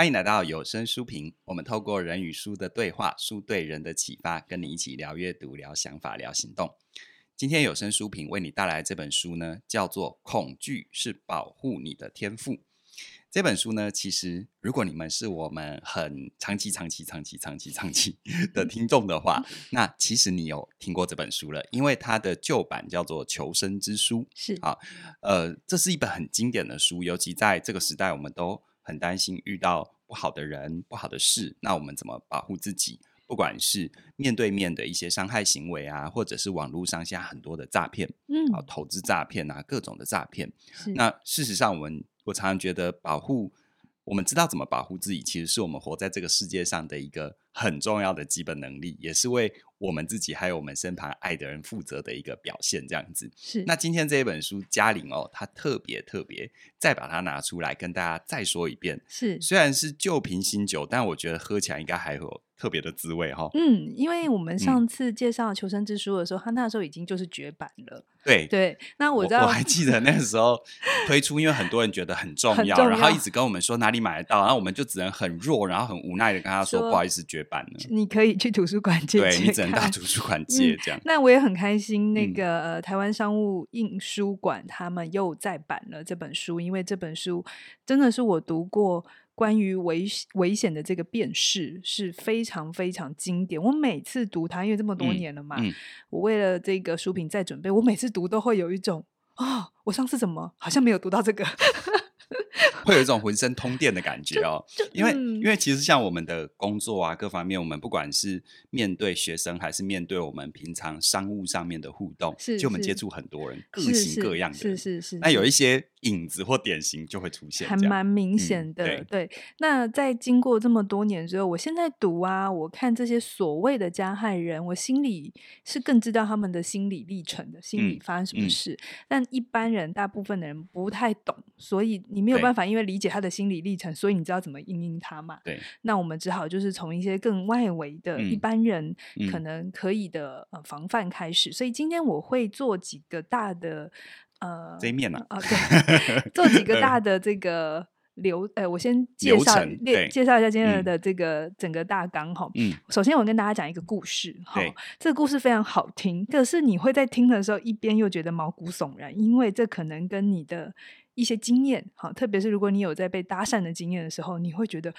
欢迎来到有声书评。我们透过人与书的对话，书对人的启发，跟你一起聊阅读、聊想法、聊行动。今天有声书评为你带来这本书呢，叫做《恐惧是保护你的天赋》。这本书呢，其实如果你们是我们很长期、长期、长期、长期、长期 的听众的话，那其实你有听过这本书了，因为它的旧版叫做《求生之书》。是啊，呃，这是一本很经典的书，尤其在这个时代，我们都很担心遇到不好的人、不好的事，那我们怎么保护自己？不管是面对面的一些伤害行为啊，或者是网络上现在很多的诈骗，嗯，啊，投资诈骗啊，各种的诈骗。那事实上，我们我常常觉得保护，我们知道怎么保护自己，其实是我们活在这个世界上的一个很重要的基本能力，也是为我们自己还有我们身旁爱的人负责的一个表现。这样子是。那今天这一本书，嘉玲哦，她特别特别再把它拿出来跟大家再说一遍。是，虽然是旧瓶新酒，但我觉得喝起来应该还有。特别的滋味哈，嗯，因为我们上次介绍《求生之书》的时候，嗯、他那时候已经就是绝版了。对对，那我知道我，我还记得那个时候推出，因为很多人觉得很重，要，然后一直跟我们说哪里买得到，然后我们就只能很弱，然后很无奈的跟他说，说不好意思，绝版了。你可以去图书馆借，对，你只能到图书馆借这样、嗯。那我也很开心，那个、嗯呃、台湾商务印书馆他们又再版了这本书，因为这本书真的是我读过。关于危危险的这个辨识是非常非常经典。我每次读它，因为这么多年了嘛，嗯嗯、我为了这个书评在准备，我每次读都会有一种啊、哦，我上次怎么好像没有读到这个。会有一种浑身通电的感觉哦，因为、嗯、因为其实像我们的工作啊，各方面，我们不管是面对学生，还是面对我们平常商务上面的互动，是，就我们接触很多人，各型各样的，是是是，是。那有一些影子或典型就会出现，还蛮明显的、嗯对。对，那在经过这么多年之后，我现在读啊，我看这些所谓的加害人，我心里是更知道他们的心理历程的，心理发生什么事。嗯嗯、但一般人，大部分的人不太懂，所以你没有办法。因为理解他的心理历程，所以你知道怎么应应他嘛？对。那我们只好就是从一些更外围的一般人可能可以的呃防范开始。所以今天我会做几个大的呃这一面嘛啊，对，做几个大 的这个流呃，我先介绍列介绍一下今天的这个整个大纲哈。嗯。首先我跟大家讲一个故事哈，这个故事非常好听，可是你会在听的时候一边又觉得毛骨悚然，因为这可能跟你的。一些经验，好，特别是如果你有在被搭讪的经验的时候，你会觉得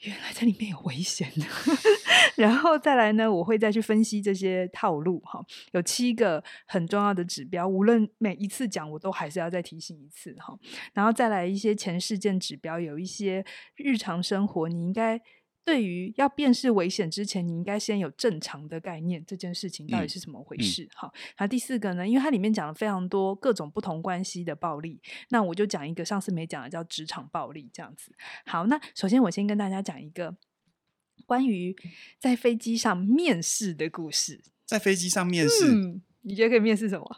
原来这里面有危险的。然后再来呢，我会再去分析这些套路，哈，有七个很重要的指标，无论每一次讲，我都还是要再提醒一次，哈。然后再来一些前事件指标，有一些日常生活你应该。对于要辨识危险之前，你应该先有正常的概念，这件事情到底是怎么回事？好，那第四个呢？因为它里面讲了非常多各种不同关系的暴力，那我就讲一个上次没讲的，叫职场暴力这样子。好，那首先我先跟大家讲一个关于在飞机上面试的故事。在飞机上面试，嗯、你觉得可以面试什么？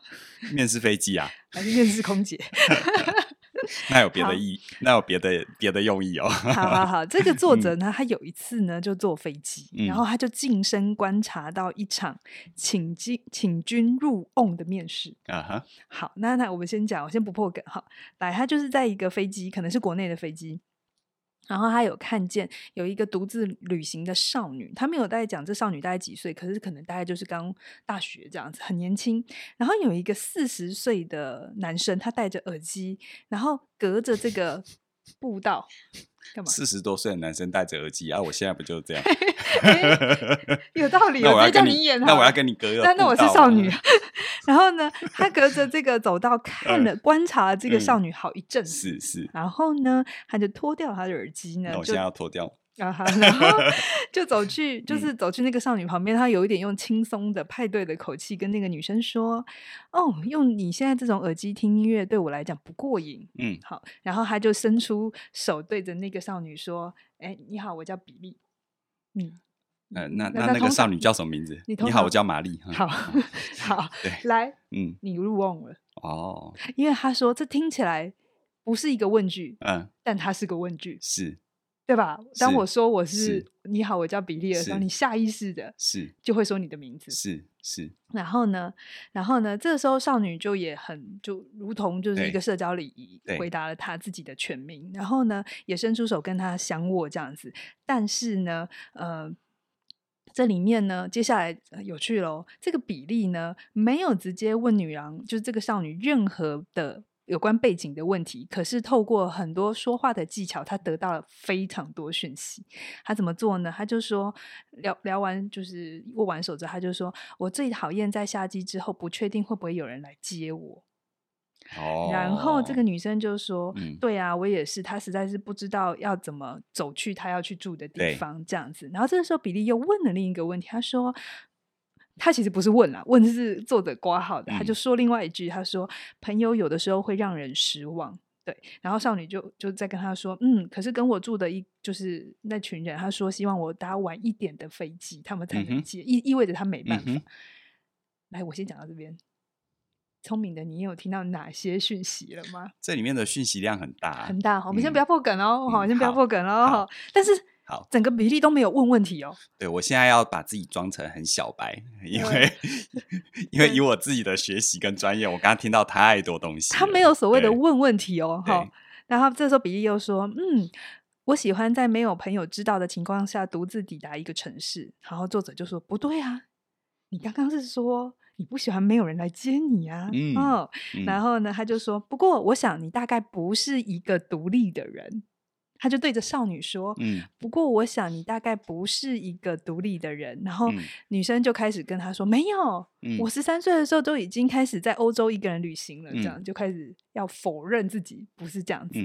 面试飞机啊？还是面试空姐？那有别的意，那有别的别的用意哦。好好好，这个作 者呢，他有一次呢就坐飞机，嗯，然后他就近身观察到一场请进请君入瓮的面试啊哈。好，那那我们先讲，我先不破梗哈。来，他就是在一个飞机，可能是国内的飞机。然后他有看见有一个独自旅行的少女，他没有大概讲这少女大概几岁，可是可能大概就是刚大学这样子，很年轻。然后有一个四十岁的男生，他戴着耳机，然后隔着这个步道。干嘛？四十多岁的男生戴着耳机啊！我现在不就是这样？欸、有道理，我直接叫你演。那我要跟你隔个。那那我是少女。然后呢，他隔着这个走道 看了、嗯、观察了这个少女好一阵。是是。然后呢，他就脱掉他的耳机呢。那我现在要脱掉。啊哈，然后 就走去，就是走去那个少女旁边，他有一点用轻松的派对的口气跟那个女生说：“哦，用你现在这种耳机听音乐对我来讲不过瘾。”嗯，好，然后他就伸出手对着那个少女说：“哎，你好，我叫比利。”嗯，呃，那那那个少女叫什么名字？你好，我叫玛丽。好好，对，来，嗯，你入瓮了哦，因为他说这听起来不是一个问句，嗯，但它是个问句，是。对吧？当我说我是你好，我叫比利的时候，你下意识的是就会说你的名字，是是。然后呢，然后呢，这个时候少女就也很就如同就是一个社交礼仪，回答了她自己的全名。然后呢，也伸出手跟他相握这样子。但是呢，呃，这里面呢，接下来有趣喽，这个比利呢，没有直接问女郎，就是这个少女任何的。有关背景的问题，可是透过很多说话的技巧，他得到了非常多讯息。他怎么做呢？他就说聊聊完，就是握完手之后，他就说：“我最讨厌在下机之后不确定会不会有人来接我。”哦，然后这个女生就说：“嗯、对啊，我也是。她实在是不知道要怎么走去她要去住的地方，这样子。”然后这个时候，比利又问了另一个问题，他说。他其实不是问啦，问的是作者挂号的，他就说另外一句，他说朋友有的时候会让人失望，对。然后少女就就在跟他说，嗯，可是跟我住的一就是那群人，他说希望我搭晚一点的飞机，他们才能接，意、嗯、意味着他没办法。嗯、来，我先讲到这边。聪明的你有听到哪些讯息了吗？这里面的讯息量很大，很大。我们先不要破梗哦，好、嗯，先不要破梗哦。好，但是。好，整个比利都没有问问题哦。对，我现在要把自己装成很小白，因为 因为以我自己的学习跟专业，我刚刚听到太多东西。他没有所谓的问问题哦，哈。然后这时候比利又说：“嗯，我喜欢在没有朋友知道的情况下独自抵达一个城市。”然后作者就说：“不对啊，你刚刚是说你不喜欢没有人来接你啊？”嗯，哦，然后呢，他就说：“不过我想你大概不是一个独立的人。”他就对着少女说：“嗯，不过我想你大概不是一个独立的人。”然后女生就开始跟他说：“没有，嗯，我十三岁的时候都已经开始在欧洲一个人旅行了。”这样就开始要否认自己不是这样子。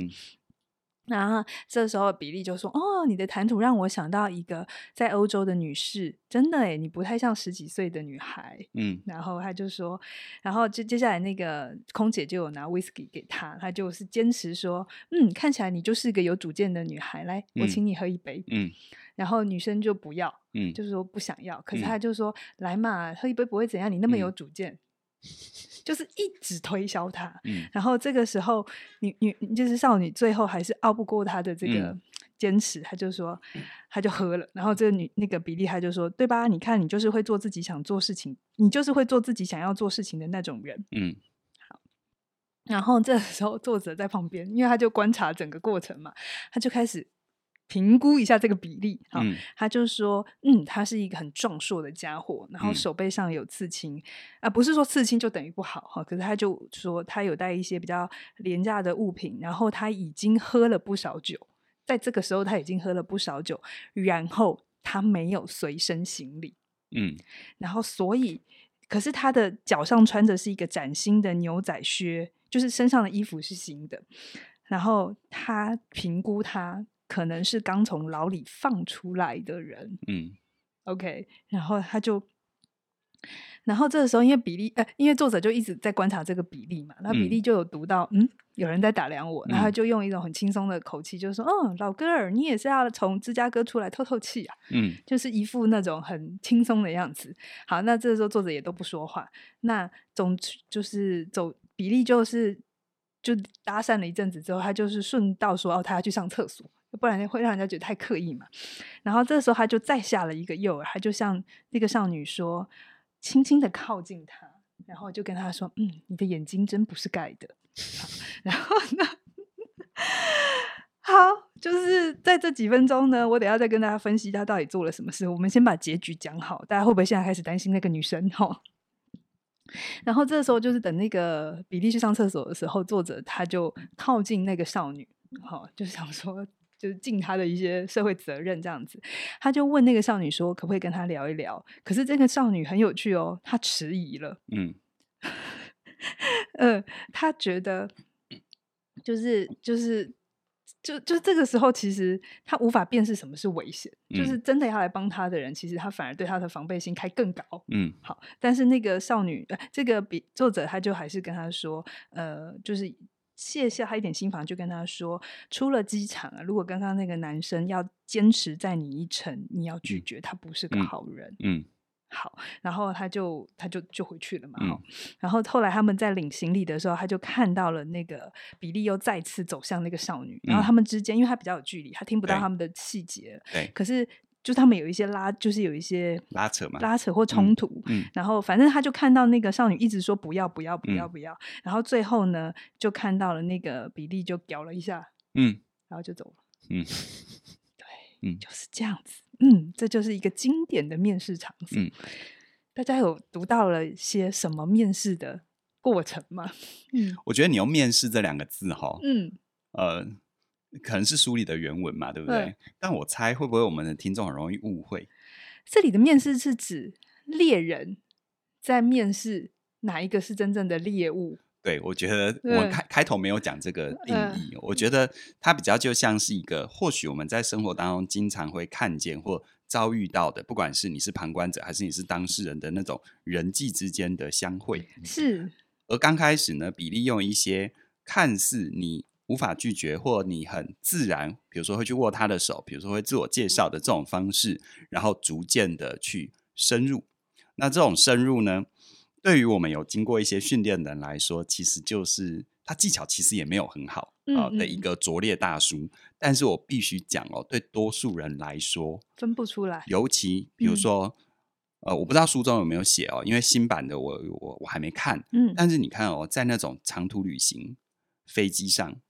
嗯然后这时候比利就说：“哦，你的谈吐让我想到一个在欧洲的女士，真的诶，你不太像十几岁的女孩。”嗯，然后他就说，然后接接下来那个空姐就有拿威士忌给他，他就是坚持说：“嗯，看起来你就是个有主见的女孩，来，我请你喝一杯。嗯”嗯，然后女生就不要，嗯，就是说不想要，可是他就说：“嗯、来嘛，喝一杯不会怎样，你那么有主见。嗯”就是一直推销他，嗯，然后这个时候，女女就是少女，最后还是拗不过他的这个坚持，他、嗯、就说，他就喝了。然后这个女那个比利，他就说，对吧？你看，你就是会做自己想做事情，你就是会做自己想要做事情的那种人，嗯。好，然后这时候作者在旁边，因为他就观察整个过程嘛，他就开始。评估一下这个比例，啊，嗯、他就说，嗯，他是一个很壮硕的家伙，然后手背上有刺青，啊、不是说刺青就等于不好哈，可是他就说他有带一些比较廉价的物品，然后他已经喝了不少酒，在这个时候他已经喝了不少酒，然后他没有随身行李，嗯，然后所以，可是他的脚上穿的是一个崭新的牛仔靴，就是身上的衣服是新的，然后他评估他。可能是刚从牢里放出来的人，嗯，OK，然后他就，然后这个时候，因为比利，呃，因为作者就一直在观察这个比利嘛，那比利就有读到，嗯，嗯，有人在打量我，然后他就用一种很轻松的口气，就说，嗯，老哥儿，你也是要从芝加哥出来透透气啊，嗯，就是一副那种很轻松的样子。好，那这个时候作者也都不说话，那总就是走，比利就是就搭讪了一阵子之后，他就是顺道说，哦，他要去上厕所。不然会让人家觉得太刻意嘛。然后这时候他就再下了一个诱饵，他就向那个少女说，轻轻的靠近她，然后就跟她说：“嗯，你的眼睛真不是盖的。”然后呢，好，就是在这几分钟呢，我等下再跟大家分析他到底做了什么事。我们先把结局讲好，大家会不会现在开始担心那个女生？哈。然后这时候就是等那个比利去上厕所的时候，作者他就靠近那个少女，好，就想说。就是尽他的一些社会责任这样子，他就问那个少女说：“可不可以跟他聊一聊？”可是这个少女很有趣哦，她迟疑了。嗯，呃，她觉得就是就是就就这个时候，其实她无法辨识什么是危险。嗯，就是真的要来帮他的人，其实他反而对他的防备心开更高。嗯，好，但是那个少女，呃，这个比作者他就还是跟他说：“呃，就是。”卸下他一点心防，就跟他说：“出了机场啊，如果刚刚那个男生要坚持载你一程，你要拒绝，他不是个好人。”嗯，好，然后他就他就就回去了嘛。嗯、然后后来他们在领行李的时候，他就看到了那个比利又再次走向那个少女。然后他们之间，因为他比较有距离，他听不到他们的细节。对，可是就他们有一些拉，就是有一些拉扯嘛，拉扯或冲突。嗯嗯、然后反正他就看到那个少女一直说不要不要不要不要。嗯、然后最后呢，就看到了那个比利就屌了一下，嗯，然后就走了。嗯，对，嗯，就是这样子。嗯，这就是一个经典的面试场景。嗯，大家有读到了些什么面试的过程吗？嗯，我觉得你用“面试”这两个字，哈，嗯，呃，可能是书里的原文嘛，对不对？嗯，但我猜会不会我们的听众很容易误会？这里的面试是指猎人在面试哪一个是真正的猎物？对，我觉得我们开对开头没有讲这个定义。嗯、我觉得它比较就像是一个，或许我们在生活当中经常会看见或遭遇到的，不管是你是旁观者还是你是当事人的那种人际之间的相会。是。而刚开始呢，比利用一些看似你无法拒绝或你很自然，比如说会去握他的手，比如说会自我介绍的这种方式，然后逐渐的去深入。那这种深入呢，对于我们有经过一些训练的人来说，其实就是他技巧其实也没有很好啊的一个拙劣大叔。但是我必须讲哦，对多数人来说分不出来。尤其比如说，嗯、呃，我不知道书中有没有写哦，因为新版的我我我还没看。嗯，但是你看哦，在那种长途旅行飞机上，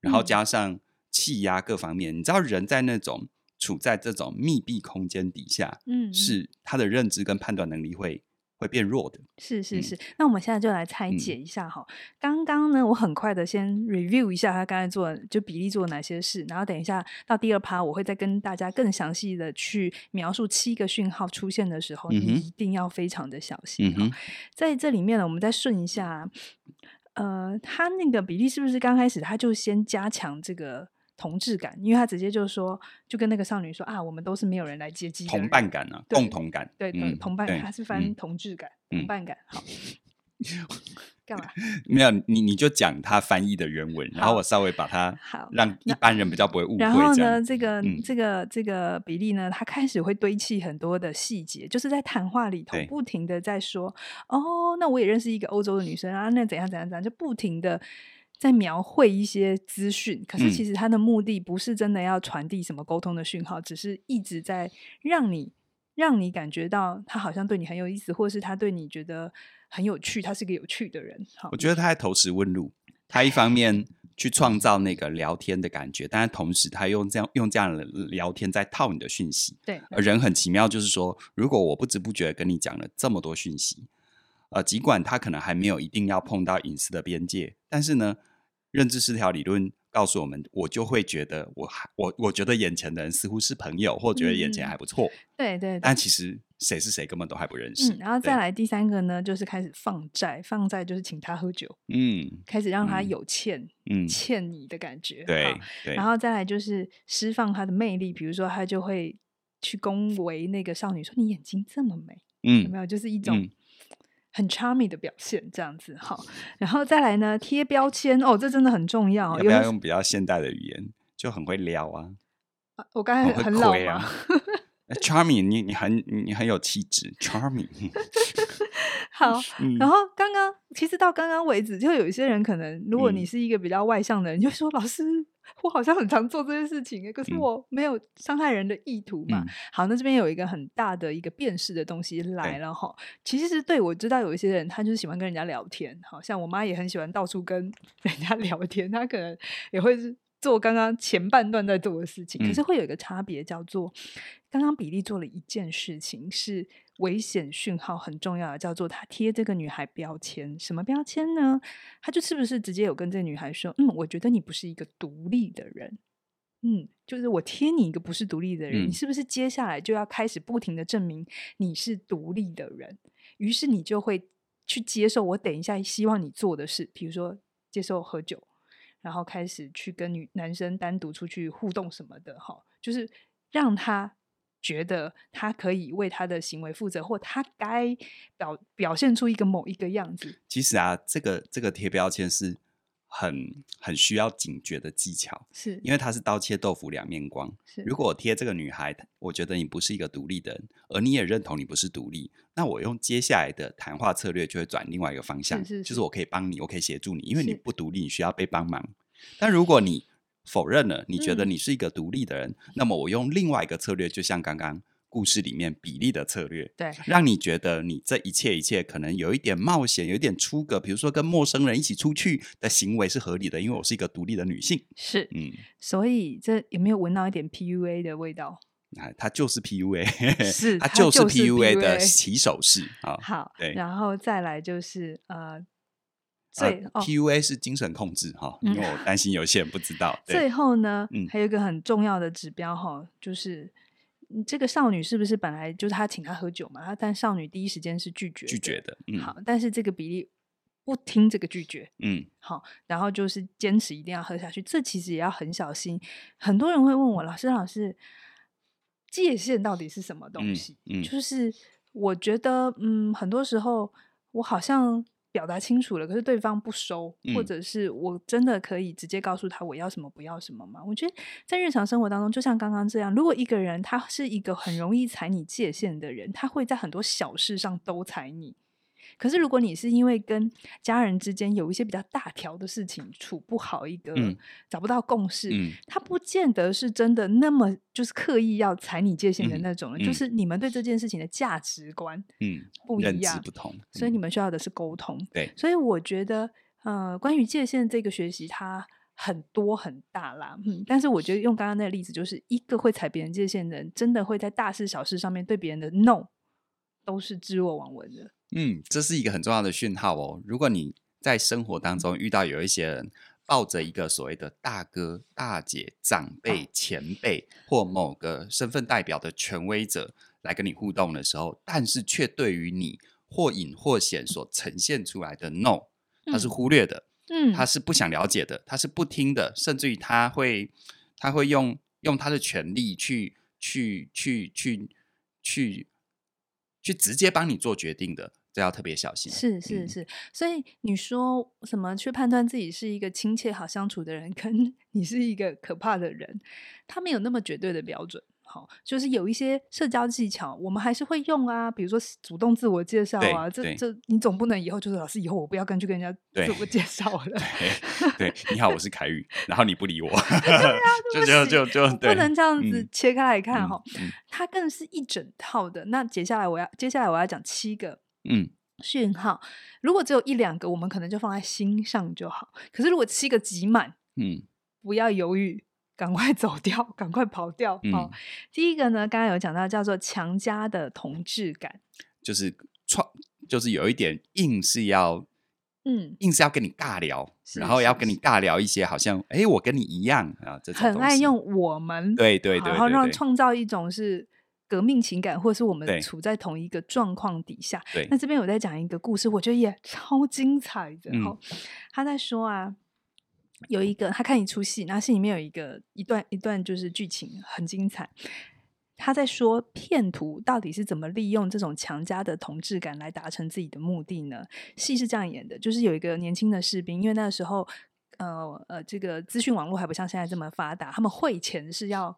然后加上气压各方面，嗯、你知道人在那种处在这种密闭空间底下，嗯，嗯，是他的认知跟判断能力会。会变弱的，是是是。嗯、那我们现在就来拆解一下哈。嗯、刚刚呢，我很快的先 review 一下他刚才做的，就比例做哪些事，然后等一下到第二趴，我会再跟大家更详细的去描述七个讯号出现的时候，嗯、你一定要非常的小心。嗯、在这里面呢，我们再顺一下，呃，他那个比例是不是刚开始他就先加强这个？同质感，因为他直接就说，就跟那个少女说啊，我们都是没有人来接机，同伴感啊，共同感，对，嗯、同伴感，他是翻同质感，嗯、同伴感，好，干嘛？没有，你你就讲他翻译的原文，然后我稍微把它好，让一般人比较不会误会。然后呢，这个、嗯、这个这个比利呢，他开始会堆砌很多的细节，就是在谈话里头不停的在说，哦，那我也认识一个欧洲的女生啊，那怎样怎样怎样，就不停的。在描绘一些资讯，可是其实他的目的不是真的要传递什么沟通的讯号，嗯、只是一直在让你让你感觉到他好像对你很有意思，或是他对你觉得很有趣，他是个有趣的人。我觉得他在投石问路，他一方面去创造那个聊天的感觉，但是同时他用这样用这样的聊天在套你的讯息。对，而人很奇妙，就是说，如果我不知不觉跟你讲了这么多讯息，呃，尽管他可能还没有一定要碰到隐私的边界，但是呢。认知失调理论告诉我们，我就会觉得我还我我觉得眼前的人似乎是朋友，或觉得眼前还不错。对对、嗯，但其实谁是谁根本都还不认识。嗯、然后再来第三个呢，就是开始放债，放债就是请他喝酒，嗯，开始让他有欠，嗯，欠你的感觉。对，然后再来就是释放他的魅力，比如说他就会去恭维那个少女说：“你眼睛这么美。”嗯，有没有？就是一种。嗯很 charming 的表现，这样子好，然后再来呢，贴标签哦，这真的很重要。要不要用比较现代的语言，就很会撩啊？啊我刚才很老啊。Charming，你你很你很有气质，Charming。好，嗯、然后刚刚其实到刚刚为止，就有一些人可能，如果你是一个比较外向的人，嗯、就说老师。我好像很常做这件事情，可是我没有伤害人的意图嘛。嗯、好，那这边有一个很大的一个辨识的东西来了哈。其实是对我知道有一些人，他就是喜欢跟人家聊天，好像我妈也很喜欢到处跟 人家聊天，她可能也会做刚刚前半段在做的事情。嗯、可是会有一个差别，叫做刚刚比利做了一件事情是。危险讯号很重要的，叫做他贴这个女孩标签，什么标签呢？他就是不是直接有跟这个女孩说，嗯，我觉得你不是一个独立的人，嗯，就是我贴你一个不是独立的人，嗯、你是不是接下来就要开始不停的证明你是独立的人？于是你就会去接受我等一下希望你做的事，比如说接受喝酒，然后开始去跟女男生单独出去互动什么的，哈，就是让他。觉得他可以为他的行为负责，或他该表表现出一个某一个样子。其实啊，这个这个贴标签是很很需要警觉的技巧，是因为它是刀切豆腐两面光。是如果我贴这个女孩，我觉得你不是一个独立的人，而你也认同你不是独立，那我用接下来的谈话策略就会转另外一个方向，是是是就是我可以帮你，我可以协助你，因为你不独立，你需要被帮忙。但如果你否认了，你觉得你是一个独立的人，嗯，那么我用另外一个策略，就像刚刚。故事里面比例的策略，对，让你觉得你这一切一切可能有一点冒险，有一点出格，比如说跟陌生人一起出去的行为是合理的，因为我是一个独立的女性。是，嗯，所以这有没有闻到一点 PUA 的味道？啊，它就是 PUA，是，它就是 PUA 的起手式啊。好，对，然后再来就是呃，最、呃、PUA 是精神控制哈、因为我担心有些人不知道。最后呢，嗯，还有一个很重要的指标哈，就是。这个少女是不是本来就是他请她喝酒嘛？她但少女第一时间是拒绝拒绝的。嗯，好，但是这个比利不听这个拒绝，嗯，好，然后就是坚持一定要喝下去。这其实也要很小心。很多人会问我，老师，老师，界限到底是什么东西？嗯，嗯，就是我觉得，嗯，很多时候我好像。表达清楚了，可是对方不收，嗯，或者是我真的可以直接告诉他我要什么不要什么吗？我觉得在日常生活当中，就像刚刚这样，如果一个人他是一个很容易踩你界限的人，他会在很多小事上都踩你。可是，如果你是因为跟家人之间有一些比较大条的事情处不好，一个、嗯、找不到共识，嗯，他不见得是真的那么就是刻意要踩你界限的那种、就是你们对这件事情的价值观嗯不一样，所以你们需要的是沟通。对，所以我觉得呃，关于界限这个学习，它很多很大啦，嗯，但是我觉得用刚刚那个例子，就是一个会踩别人界限的人，真的会在大事小事上面对别人的 no 都是置若罔闻的。嗯，这是一个很重要的讯号哦。如果你在生活当中遇到有一些人抱着一个所谓的大哥、大姐、长辈、前辈或某个身份代表的权威者来跟你互动的时候，但是却对于你或隐或显所呈现出来的 no，他是忽略的，嗯，他是不想了解的，他是不听的，甚至于他会他会用用他的权利去去去去去去直接帮你做决定的。这要特别小心。是是是，所以你说什么去判断自己是一个亲切好相处的人，跟你是一个可怕的人，他没有那么绝对的标准。好，就是有一些社交技巧，我们还是会用啊，比如说主动自我介绍啊，这这你总不能以后就是老师以后我不要跟去跟人家自我介绍了。对，对，你好，我是凯宇，然后你不理我，对啊，就就就就不能这样子切开来看哈、它更是一整套的。那接下来我要接下来我要讲七个。嗯，讯号如果只有一两个，我们可能就放在心上就好。可是如果七个挤满，嗯，不要犹豫，赶快走掉，赶快跑掉。嗯、哦，第一个呢，刚刚有讲到叫做强加的同质感，就是创，就是有一点硬是要，嗯，硬是要跟你尬聊，然后要跟你尬聊一些好像，哎，我跟你一样啊，这种很爱用我们，对对对，对，然后让创造一种是。革命情感，或者是我们处在同一个状况底下。对，那这边我在讲一个故事，我觉得也超精彩的。哈、嗯，他在说啊，有一个他看一出戏，那戏里面有一个一段一段就是剧情很精彩。他在说骗徒到底是怎么利用这种强加的同志感来达成自己的目的呢？戏是这样演的，就是有一个年轻的士兵，因为那个时候呃呃，这个资讯网络还不像现在这么发达，他们汇钱是要。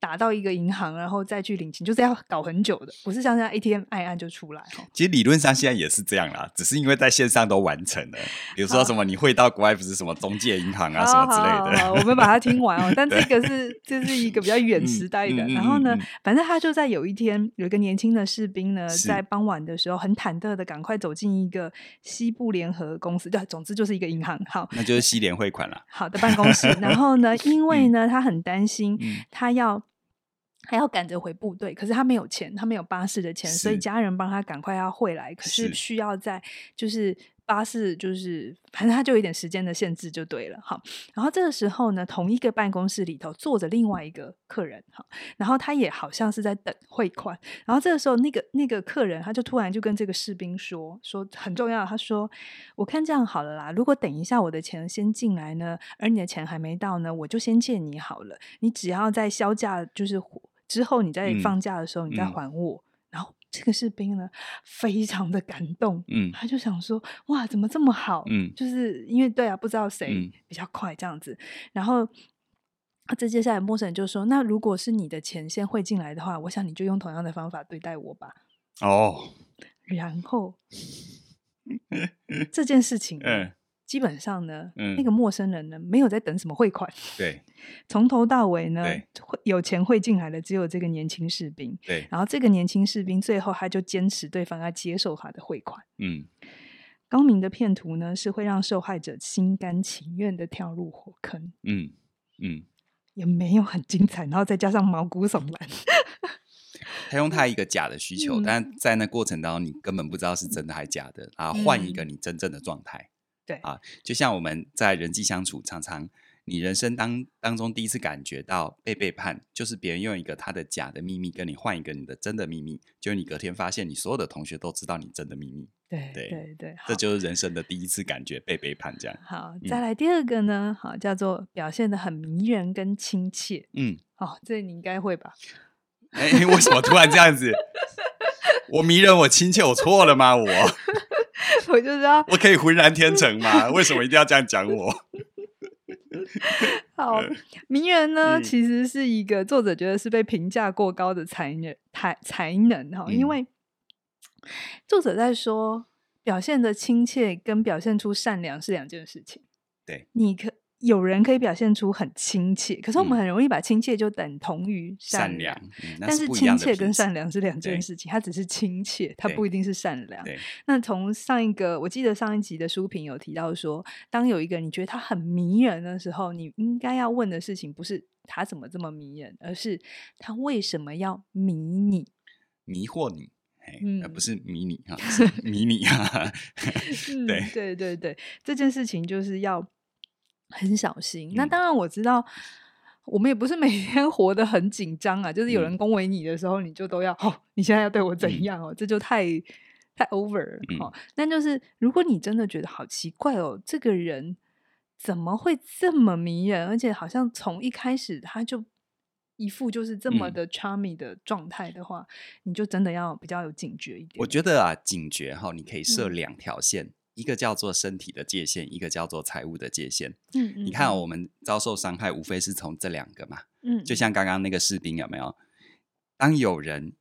打到一个银行，然后再去领钱，就是要搞很久的，不是像现在 ATM 按一按就出来。其实理论上现在也是这样啦，只是因为在线上都完成了。比如说什么你会到国外，不是什么中介银行啊什么之类的。好好好好，我们把它听完哦。但这个是这是一个比较远时代的。然后呢，反正他就在有一天，有一个年轻的士兵呢，在傍晚的时候很忐忑的赶快走进一个西部联合公司，对，总之就是一个银行。好，那就是西联汇款了。好的办公室。然后呢，因为呢，他很担心，他要。还要赶着回部队，可是他没有钱，他没有巴士的钱，所以家人帮他赶快要汇来。可是需要在就是巴士，就是反正他就有一点时间的限制就对了。好，然后这个时候呢，同一个办公室里头坐着另外一个客人，哈，然后他也好像是在等汇款。然后这个时候，那个那个客人他就突然就跟这个士兵说说很重要，他说：“我看这样好了啦，如果等一下我的钱先进来呢，而你的钱还没到呢，我就先借你好了。你只要在销假就是。”之后你在放假的时候，你再还我。嗯、然后这个士兵呢，非常的感动，嗯，他就想说，哇，怎么这么好？嗯，就是因为对啊，不知道谁比较快这样子。嗯、然后，这接下来陌生人就说，那如果是你的钱先汇进来的话，我想你就用同样的方法对待我吧。哦，然后 这件事情，嗯。基本上呢，嗯、那个陌生人呢，没有在等什么汇款。对，从头到尾呢，对有钱汇进来的只有这个年轻士兵。对，然后这个年轻士兵最后他就坚持对方要接受他的汇款。嗯，高明的骗徒呢，是会让受害者心甘情愿的跳入火坑。嗯嗯，也没有很精彩，然后再加上毛骨悚然。他用他一个假的需求，嗯、但在那过程当中，你根本不知道是真的还是假的，然后换一个你真正的状态。对啊，就像我们在人际相处，常常你人生当当中第一次感觉到被背叛，就是别人用一个他的假的秘密跟你换一个你的真的秘密，就你隔天发现你所有的同学都知道你真的秘密。对对对，对这就是人生的第一次感觉被背叛。这样 好，再来第二个呢，好叫做表现的很迷人跟亲切。嗯，哦，这你应该会吧？哎，为什么突然这样子？我迷人，我亲切，我错了吗？我。我就知道，我可以浑然天成吗？为什么一定要这样讲我？好，名人呢，嗯、其实是一个作者觉得是被评价过高的才能，才才能哈，因为作者在说，表现的亲切跟表现出善良是两件事情。对，你可。有人可以表现出很亲切，可是我们很容易把亲切就等同于善良。但是亲切跟善良是两件事情，它只是亲切，它不一定是善良。那从上一个，我记得上一集的书评有提到说，当有一个你觉得他很迷人的时候，你应该要问的事情不是他怎么这么迷人，而是他为什么要迷你、迷惑你，嗯、而不是迷你哈，是迷你哈。对、嗯、对对对，这件事情就是要。很小心。那当然，我知道我们也不是每天 活得很紧张啊。就是有人恭维你的时候，你就都要哦，你现在要对我怎样哦？这就太太 over 了哦。但就是如果你真的觉得好奇怪哦，这个人怎么会这么迷人？而且好像从一开始他就一副就是这么的 charming 的状态的话，你就真的要比较有警觉一点。我觉得啊，警觉哈，你可以设两条线。嗯一个叫做身体的界限，一个叫做财务的界限。嗯，嗯，你看我们遭受伤害，无非是从这两个嘛。嗯，就像刚刚那个士兵有没有？当有人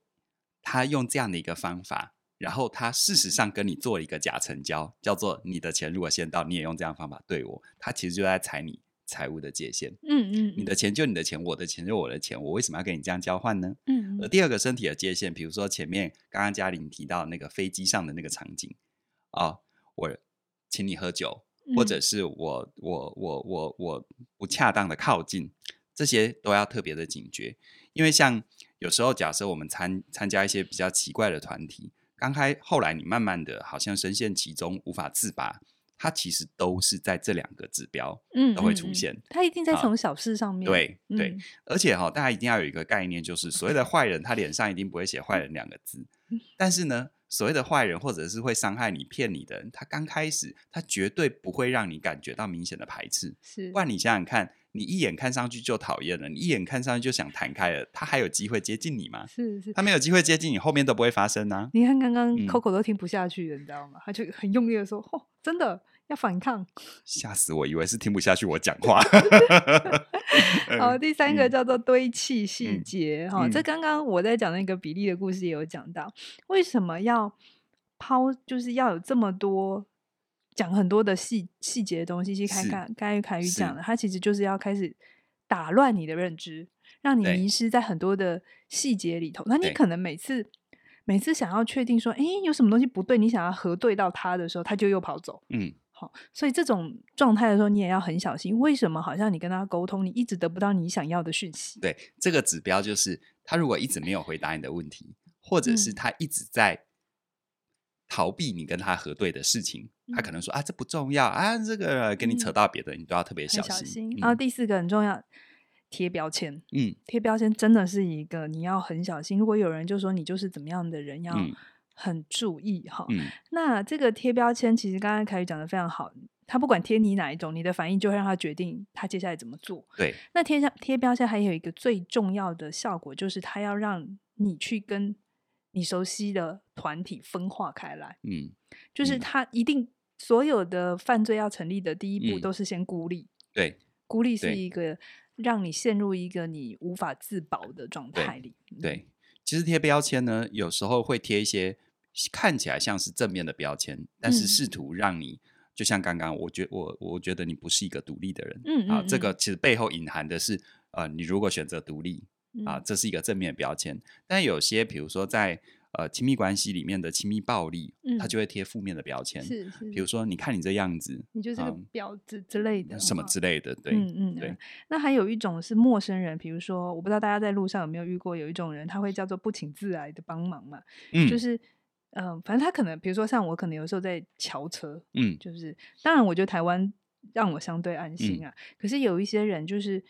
他用这样的一个方法，然后他事实上跟你做了一个假成交，叫做你的钱如果先到，你也用这样的方法对我，他其实就在踩你财务的界限。嗯，嗯嗯，你的钱就你的钱，我的钱就我的钱，我为什么要跟你这样交换呢？嗯，嗯，而第二个身体的界限，比如说前面刚刚嘉玲提到那个飞机上的那个场景啊。哦我请你喝酒，或者是我我我我我不恰当的靠近，这些都要特别的警觉，因为像有时候假设我们参参加一些比较奇怪的团体，刚开后来你慢慢的好像深陷其中无法自拔，它其实都是在这两个指标，嗯，都会出现，嗯嗯嗯，它一定在从小事上面，对对，嗯、而且哈、哦，大家一定要有一个概念，就是所谓的坏人，他脸上一定不会写坏人两个字，但是呢。所谓的坏人，或者是会伤害你、骗你的人，他刚开始，他绝对不会让你感觉到明显的排斥。是，不然你想想看，你一眼看上去就讨厌了，你一眼看上去就想弹开了，他还有机会接近你吗？是是，他没有机会接近你，后面都不会发生啊。你看刚刚 Coco 都听不下去了，嗯、你知道吗？他就很用力的说：“哦，真的。”要反抗，吓死我！以为是听不下去我讲话。好，第三个叫做堆砌细节哈，这刚刚我在讲那个比利的故事也有讲到，为什么要抛，就是要有这么多讲很多的细细节的东西去看看。刚才凯宇讲的，他其实就是要开始打乱你的认知，让你迷失在很多的细节里头。那你可能每次。每次想要确定说，哎，有什么东西不对，你想要核对到他的时候，他就又跑走。嗯，好，所以这种状态的时候，你也要很小心。为什么？好像你跟他沟通，你一直得不到你想要的讯息。对，这个指标就是他如果一直没有回答你的问题，或者是他一直在逃避你跟他核对的事情，嗯、他可能说啊，这不重要啊，这个跟你扯到别的，嗯、你都要特别小心。小心。然后第四个很重要。贴标签，嗯，贴标签真的是一个你要很小心。如果有人就说你就是怎么样的人，要很注意哈。嗯，那这个贴标签其实刚刚凯宇讲的非常好，他不管贴你哪一种，你的反应就会让他决定他接下来怎么做。对，那贴上贴标签还有一个最重要的效果，就是他要让你去跟你熟悉的团体分化开来。嗯，就是他一定所有的犯罪要成立的第一步都是先孤立。对，孤立是一个让你陷入一个你无法自保的状态里。对，其实贴标签呢，有时候会贴一些看起来像是正面的标签，但是试图让你。就像刚刚，我觉我我觉得你不是一个独立的人，嗯，啊，这个其实背后隐含的是，呃，你如果选择独立，啊，这是一个正面的标签。但有些，比如说在呃亲密关系里面的亲密暴力，嗯，它就会贴负面的标签，是是。比如说，你看你这样子，你就是个婊子之类的，嗯，什么之类的，对，嗯嗯，对。那还有一种是陌生人，比如说，我不知道大家在路上有没有遇过，有一种人，他会叫做不请自来的帮忙嘛，嗯，就是。嗯、呃，反正他可能，比如说像我，可能有时候在桥车，嗯，就是当然，我觉得台湾让我相对安心啊。嗯、可是有一些人，就是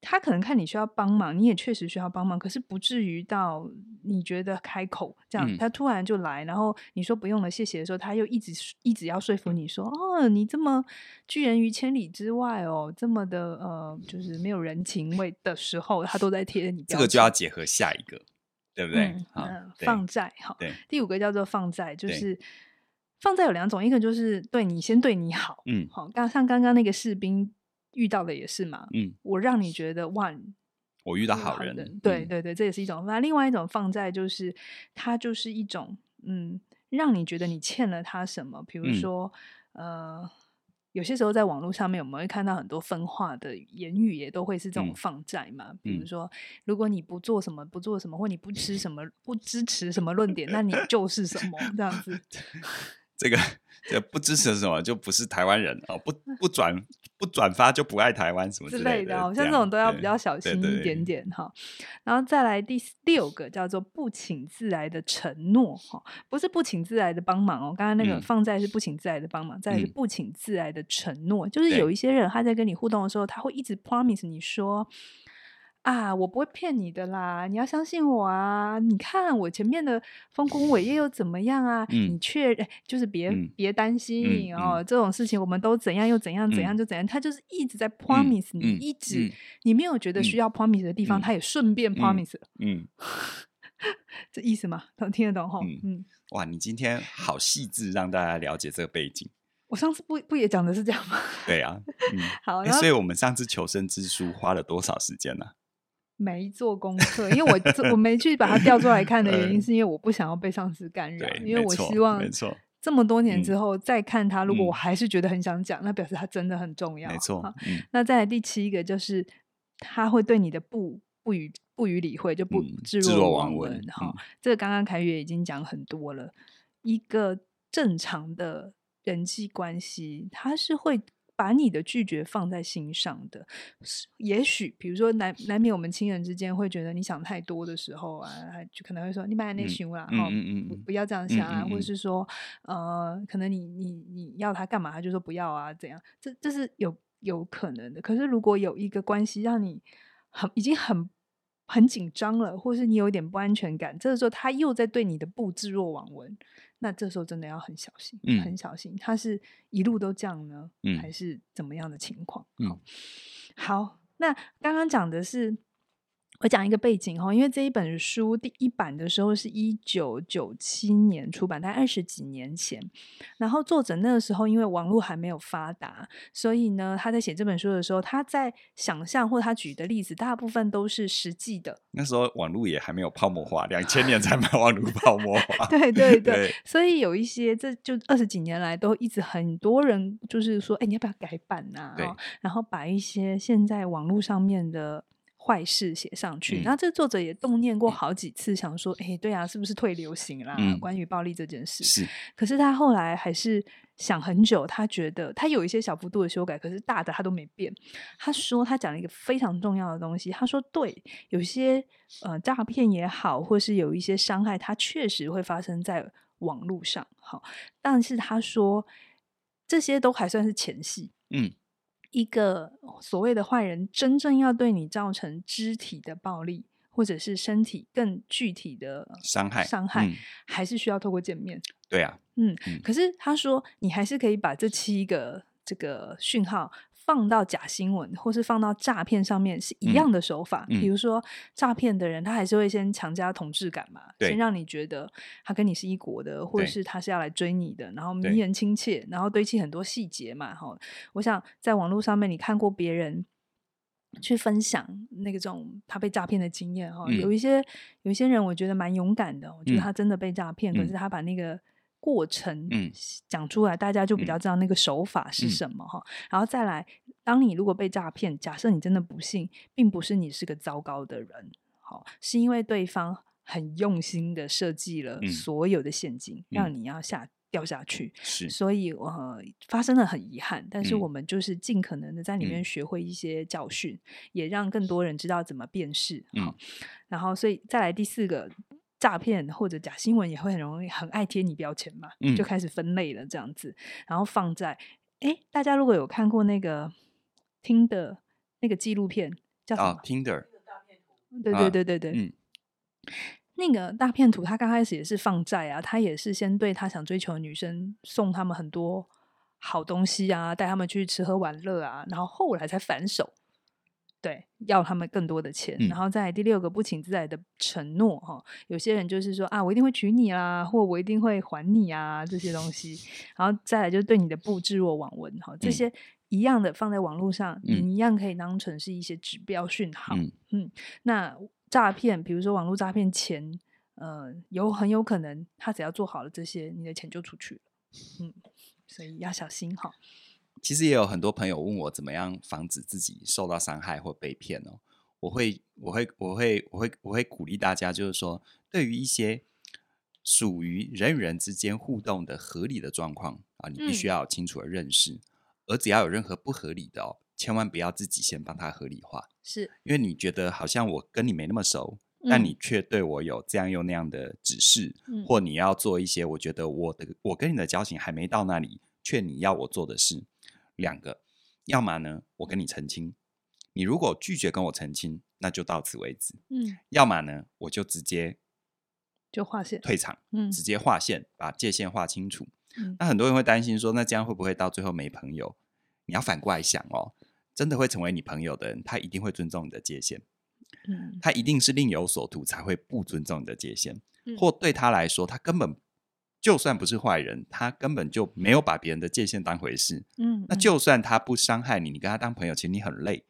他可能看你需要帮忙，你也确实需要帮忙，可是不至于到你觉得开口这样，嗯、他突然就来，然后你说不用了，谢谢的时候，他又一直一直要说服你说，哦，你这么拒人于千里之外哦，这么的呃，就是没有人情味的时候，他都在贴你。这个就要结合下一个。对不对？放债第五个叫做放债，就是放债有两种，一个就是对你先对你好，嗯，好，刚像刚刚那个士兵遇到的也是嘛，嗯，我让你觉得哇，我遇到好人，对对对，这也是一种。那另外一种放债就是，它就是一种，嗯，让你觉得你欠了他什么，比如说，呃。有些时候在网络上面，我们会看到很多分化的言语，也都会是这种放债嘛。嗯、比如说，如果你不做什么，不做什么，或你不吃什么，不支持什么论点，那你就是什么这样子。这个。这不支持什么就不是台湾人哦，不不转不转发就不爱台湾什么之类的，像这种都要比较小心一点点哈。然后再来第六个叫做不请自来的承诺哈，不是不请自来的帮忙哦。刚刚那个放在是不请自来的帮忙，嗯、再来是不请自来的承诺，嗯、就是有一些人他在跟你互动的时候，他会一直 promise 你说。啊，我不会骗你的啦！你要相信我啊！你看我前面的丰功伟业又怎么样啊？嗯、你却 就是别、嗯、别担心、嗯、哦，嗯、这种事情我们都怎样又怎样怎样就怎样。嗯、他就是一直在 promise 你，嗯、一直、嗯、你没有觉得需要 promise 的地方，嗯、他也顺便 promise 嗯。嗯，这意思吗？能听得懂哈？嗯，嗯哇，你今天好细致，让大家了解这个背景。我上次不不也讲的是这样吗？对啊。嗯、好，所以我们上次求生之书花了多少时间呢、啊？没做功课，因为我我没去把它调出来看的原因，是因为我不想要被上司干扰，因为我希望这么多年之后再看他，如果我还是觉得很想讲，那表示他真的很重要。没错，那再来第七个就是他会对你的不不予不予理会，就不置若罔闻。哈，这个刚刚凯宇已经讲很多了，一个正常的人际关系，他是会。把你的拒绝放在心上的，也许比如说难难免我们亲人之间会觉得你想太多的时候啊，就可能会说你买那熊啦，哈、嗯，不不要这样想啊，或者是说呃，可能你你你要他干嘛，他就说不要啊，怎样？这这是有有可能的。可是如果有一个关系让你很已经很很紧张了，或是你有一点不安全感，这个时候他又在对你的不置若罔闻。那这时候真的要很小心，嗯、很小心。他是一路都这样呢，嗯、还是怎么样的情况？嗯、好，那刚刚讲的是。我讲一个背景哈，因为这一本书第一版的时候是一九九七年出版，大概二十几年前。然后作者那个时候因为网络还没有发达，所以呢，他在写这本书的时候，他在想象或他举的例子，大部分都是实际的。那时候网络也还没有泡沫化，两千年才买网络泡沫化。对对对，对所以有一些这就二十几年来都一直很多人就是说，哎，你要不要改版呐？对然后把一些现在网络上面的。坏事写上去，嗯、然后这个作者也动念过好几次，想说，哎、欸，对啊，是不是退流行啦？嗯、关于暴力这件事，是。可是他后来还是想很久，他觉得他有一些小幅度的修改，可是大的他都没变。他说他讲了一个非常重要的东西，他说，对，有些呃诈骗也好，或是有一些伤害，它确实会发生在网络上，好，但是他说这些都还算是前戏，嗯。一个所谓的坏人，真正要对你造成肢体的暴力，或者是身体更具体的伤害，伤害、嗯、还是需要透过见面。对啊，嗯，嗯可是他说，你还是可以把这七个这个讯号放到假新闻或是放到诈骗上面是一样的手法。比如说诈骗的人，他还是会先强加统治感嘛，先让你觉得他跟你是一国的，或者是他是要来追你的，然后迷人亲切，然后堆砌很多细节嘛。哈，我想在网络上面，你看过别人去分享那个种他被诈骗的经验哈，嗯、有一些有一些人我觉得蛮勇敢的，我觉得他真的被诈骗，嗯、可是他把那个。过程讲出来，嗯、大家就比较知道那个手法是什么哈。嗯、然后再来，当你如果被诈骗，假设你真的不幸，并不是你是个糟糕的人，好，是因为对方很用心的设计了所有的陷阱，嗯、让你要下掉下去。是，所以呃，发生了很遗憾，但是我们就是尽可能的在里面学会一些教训，嗯、也让更多人知道怎么辨识。嗯，然后所以再来第四个。诈骗或者假新闻也会很容易很爱贴你标签嘛，嗯、就开始分类了这样子，然后放在哎，大家如果有看过那个听的那个纪录片叫什么？听的、哦，对对对对对，啊嗯、那个大骗图他刚开始也是放债啊，他也是先对他想追求的女生送他们很多好东西啊，带他们去吃喝玩乐啊，然后后来才反手。对，要他们更多的钱，嗯、然后再来第六个不请自来的承诺哈，有些人就是说啊，我一定会娶你啦，或我一定会还你啊这些东西，然后再来就是对你的不置若罔闻哈，这些一样的放在网络上，你、嗯、一样可以当成是一些指标讯号。嗯，嗯，那诈骗，比如说网络诈骗钱，呃，有很有可能他只要做好了这些，你的钱就出去了。嗯，所以要小心哈。其实也有很多朋友问我怎么样防止自己受到伤害或被骗哦。我会，我会，我会，我会，我会鼓励大家，就是说，对于一些属于人与人之间互动的合理的状况啊，你必须要有清楚的认识。嗯、而只要有任何不合理的哦，千万不要自己先帮他合理化，是因为你觉得好像我跟你没那么熟，嗯、但你却对我有这样又那样的指示，嗯、或你要做一些我觉得我的我跟你的交情还没到那里，却你要我做的事。两个，要么呢，我跟你澄清，你如果拒绝跟我澄清，那就到此为止。嗯，要么呢，我就直接就划线退场，嗯，直接划线，把界限划清楚。嗯，那很多人会担心说，那这样会不会到最后没朋友？你要反过来想哦，真的会成为你朋友的人，他一定会尊重你的界限。嗯，他一定是另有所图才会不尊重你的界限，嗯，或对他来说，他根本。就算不是坏人，他根本就没有把别人的界限当回事。嗯，嗯，那就算他不伤害你，你跟他当朋友，其实你很累，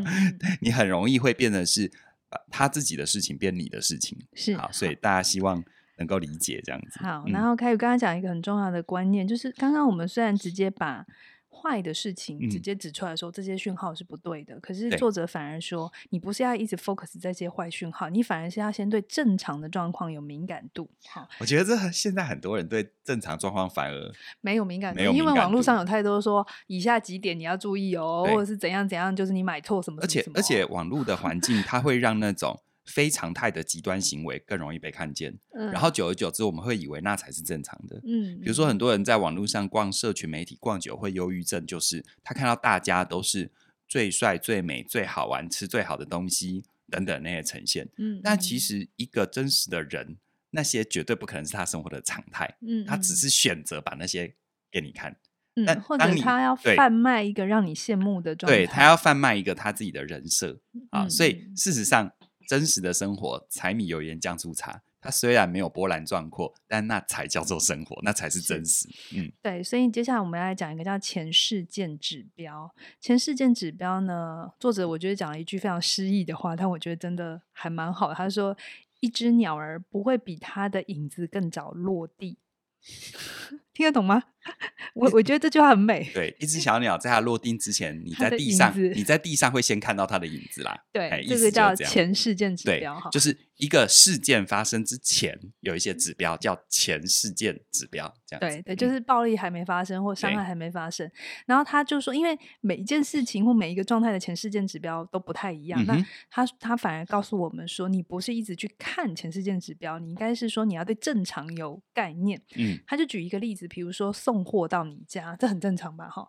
你很容易会变得是把他自己的事情变你的事情。是好，所以大家希望能够理解这样子。好，然后凯宇刚刚讲一个很重要的观念，就是刚刚我们虽然直接把。坏的事情直接指出来说，这些讯号是不对的。嗯、可是作者反而说，你不是要一直 focus 在这些坏讯号，你反而是要先对正常的状况有敏感度。好，我觉得这现在很多人对正常状况反而没有敏感度，因为网络上有太多说以下几点你要注意哦，或者是怎样怎样，就是你买错什么什么什么。而且而且网络的环境它会让那种。非常态的极端行为更容易被看见，嗯、然后久而久之，我们会以为那才是正常的。嗯，比如说很多人在网络上逛社群媒体逛久会忧郁症，就是他看到大家都是最帅、最美、最好玩、吃最好的东西等等那些呈现。嗯，但其实一个真实的人，那些绝对不可能是他生活的常态。嗯，他只是选择把那些给你看。嗯，但或者他要贩卖一个让你羡慕的状态，对，他要贩卖一个他自己的人设啊。嗯、所以事实上。真实的生活，柴米油盐酱醋茶，它虽然没有波澜壮阔，但那才叫做生活，那才是真实。嗯，对。所以接下来我们要来讲一个叫前事件指标。前事件指标呢，作者我觉得讲了一句非常诗意的话，但我觉得真的还蛮好的。他说：“一只鸟儿不会比它的影子更早落地。” 听得懂吗？我我觉得这句话很美。对，一只 小鸟在它落定之前，你在地上，你在地上会先看到它的影子啦。对，这个叫前事件指标哈，就是一个事件发生之前有一些指标叫前事件指标，这样对对，就是暴力还没发生或伤害还没发生，然后他就说，因为每一件事情或每一个状态的前事件指标都不太一样，那他他反而告诉我们说，你不是一直去看前事件指标，你应该是说你要对正常有概念。嗯，他就举一个例子。比如说送货到你家，这很正常吧？哈，